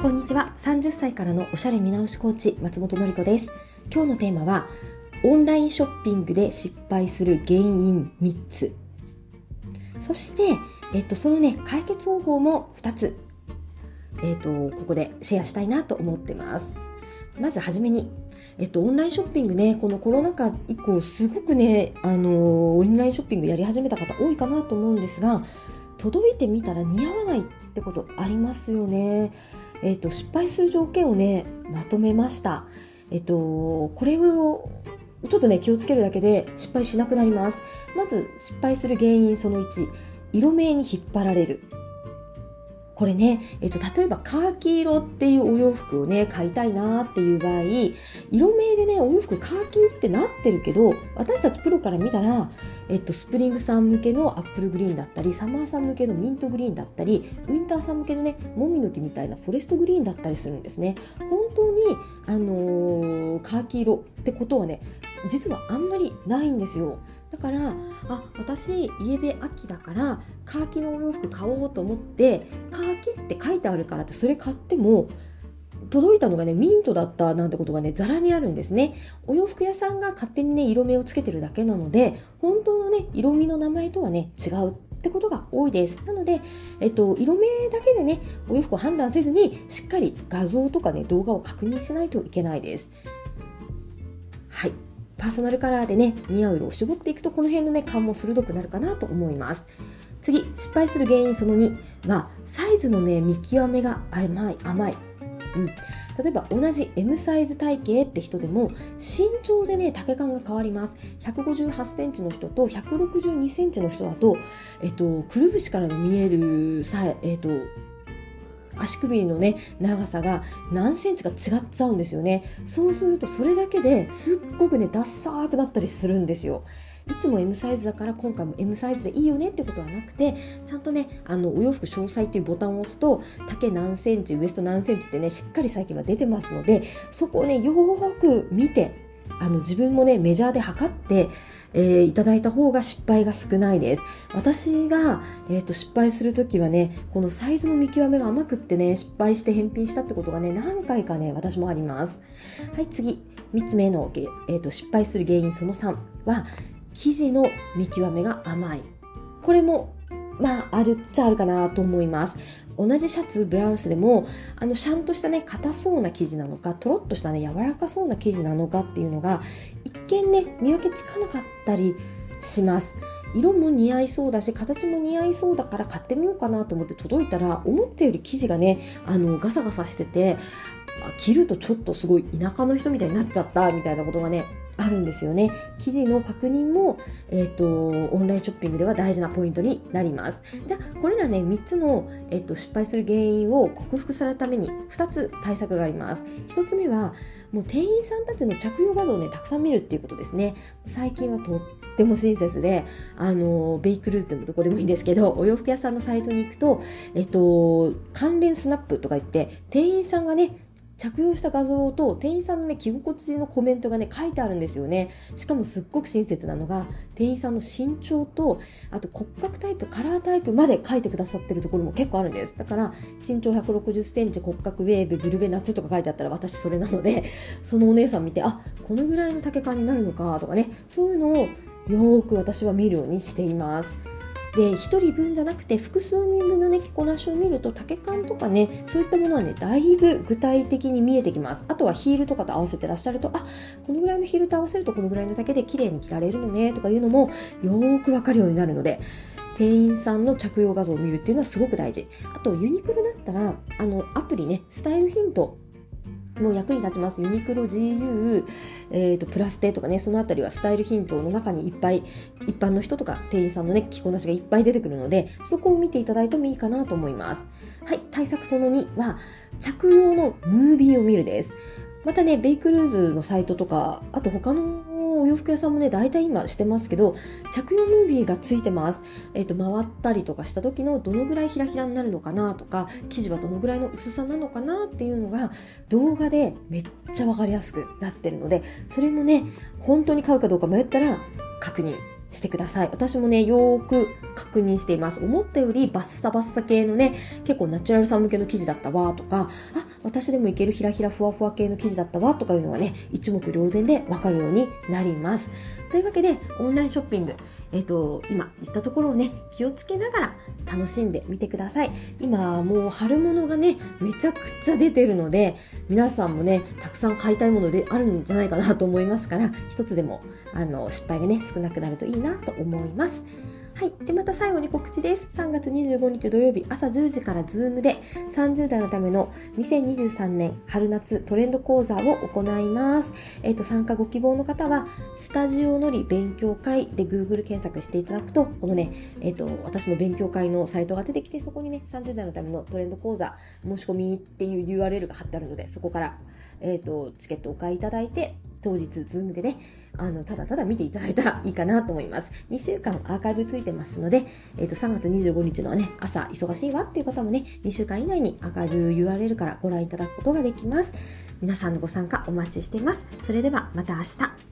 こんにちは。30歳からのおしゃれ見直しコーチ松本の子です。今日のテーマはオンラインショッピングで失敗する原因3つ。そしてえっとそのね解決方法も2つえっとここでシェアしたいなと思ってます。まずはじめにえっと、オンラインショッピングね、このコロナ禍以降、すごくね、あのオンラインショッピングやり始めた方多いかなと思うんですが、届いてみたら似合わないってことありますよね。えっ、と、失敗する条件をね、まとめました。えっ、と、これをちょっとね、気をつけるだけで失敗しなくなります。まず、失敗する原因その1、色名に引っ張られる。これね、えっと、例えばカーキ色っていうお洋服をね、買いたいなっていう場合、色名でね、お洋服カーキってなってるけど、私たちプロから見たら、えっと、スプリングさん向けのアップルグリーンだったり、サマーさん向けのミントグリーンだったり、ウィンターさん向けのね、もみの木みたいなフォレストグリーンだったりするんですね。本当に、あのー、カーキ色ってことはね、実はあんまりないんですよ。だからあ私イエベ秋だからカーキのお洋服買おうと思ってカーキって書いてあるからってそれ買っても届いたのがねミントだったなんてことがねざらにあるんですねお洋服屋さんが勝手にね色目をつけてるだけなので本当のね色味の名前とはね違うってことが多いです。なので、えっと、色目だけでね、お洋服を判断せずに、しっかり画像とかね、動画を確認しないといけないです。はい。パーソナルカラーでね、似合う色を絞っていくと、この辺のね、感も鋭くなるかなと思います。次、失敗する原因その2は、サイズのね、見極めが甘い、甘い。うん、例えば同じ M サイズ体型って人でも身長でね丈感が変わります158センチの人と162センチの人だと、えっと、くるぶしからの見えるさ、えっと、足首のね長さが何センチか違っちゃうんですよね。そうするとそれだけですっごくねダッサーくなったりするんですよ。いつも M サイズだから今回も M サイズでいいよねってことはなくてちゃんとねあのお洋服詳細っていうボタンを押すと丈何センチウエスト何センチってねしっかり最近は出てますのでそこをねよーく見てあの自分もねメジャーで測ってえー、いただいた方が失敗が少ないです。私が、えーと、失敗するときはね、このサイズの見極めが甘くってね、失敗して返品したってことがね、何回かね、私もあります。はい、次。3つ目の、えーと、失敗する原因その3は、生地の見極めが甘い。これもまあ、あるっちゃあるかなと思います。同じシャツ、ブラウスでも、あの、シャンとしたね、硬そうな生地なのか、とろっとしたね、柔らかそうな生地なのかっていうのが、一見ね、見分けつかなかったりします。色も似合いそうだし、形も似合いそうだから買ってみようかなと思って届いたら、思ったより生地がね、あの、ガサガサしてて、着るとちょっとすごい田舎の人みたいになっちゃったみたいなことがねあるんですよね。記事の確認も、え、ー、と、オンラインショッピングでは大事なポイントになります。じゃあ、これらね、3つの、え、ー、と、失敗する原因を克服するために2つ対策があります。1つ目は、もう店員さんたちの着用画像をね、たくさん見るっていうことですね。最近はとっても親切で、あの、ベイクルーズでもどこでもいいんですけど、お洋服屋さんのサイトに行くと、えっと、関連スナップとか言って、店員さんがね、着用した画像と店員さんのね着心地のコメントがね書いてあるんですよね。しかもすっごく親切なのが店員さんの身長とあと骨格タイプカラータイプまで書いてくださってるところも結構あるんです。だから身長1 6 0センチ骨格ウェーブブルベ夏とか書いてあったら私それなので そのお姉さん見てあこのぐらいの丈感になるのかとかね。そういうのをよーく私は見るようにしています。で1人分じゃなくて複数人分のね着こなしを見ると丈感とかねそういったものはねだいぶ具体的に見えてきます。あとはヒールとかと合わせてらっしゃるとあこのぐらいのヒールと合わせるとこのぐらいの丈で綺麗に着られるのねとかいうのもよーくわかるようになるので店員さんの着用画像を見るっていうのはすごく大事。あとユニクロだったらあのアプリねスタイルヒントもう役に立ちます。ユニクロ GU、えーと、プラステとかね、そのあたりはスタイルヒントの中にいっぱい、一般の人とか店員さんのね、着こなしがいっぱい出てくるので、そこを見ていただいてもいいかなと思います。はい、対策その2は、着用のムービーを見るです。またね、ベイクルーズのサイトとか、あと他のお洋服屋さんもね、大体今してますけど、着用ムービーがついてます。えっ、ー、と、回ったりとかした時のどのぐらいひらひらになるのかなとか、生地はどのぐらいの薄さなのかなっていうのが、動画でめっちゃわかりやすくなってるので、それもね、本当に買うかどうか迷ったら確認してください。私もね、よーく確認しています。思ったよりバッサバッサ系のね、結構ナチュラルさん向けの記事だったわとか、あ、私でもいけるひらひらふわふわ系の記事だったわとかいうのはね、一目瞭然でわかるようになります。というわけで、オンラインショッピング、えっ、ー、と、今言ったところをね、気をつけながら楽しんでみてください。今、もう春物がね、めちゃくちゃ出てるので、皆さんもね、たくさん買いたいものであるんじゃないかなと思いますから、一つでも、あの、失敗がね、少なくなるといいなと思います。はい。で、また最後に告知です。3月25日土曜日朝10時からズームで30代のための2023年春夏トレンド講座を行います。えっ、ー、と、参加ご希望の方は、スタジオのり勉強会で Google 検索していただくと、このね、えっ、ー、と、私の勉強会のサイトが出てきて、そこにね、30代のためのトレンド講座申し込みっていう URL が貼ってあるので、そこから、えっ、ー、と、チケットをお買いいただいて、当日、ズームでね、あの、ただただ見ていただいたらいいかなと思います。2週間アーカイブついてますので、えっ、ー、と、3月25日のね、朝忙しいわっていう方もね、2週間以内にアーカイブ URL からご覧いただくことができます。皆さんのご参加お待ちしています。それではまた明日。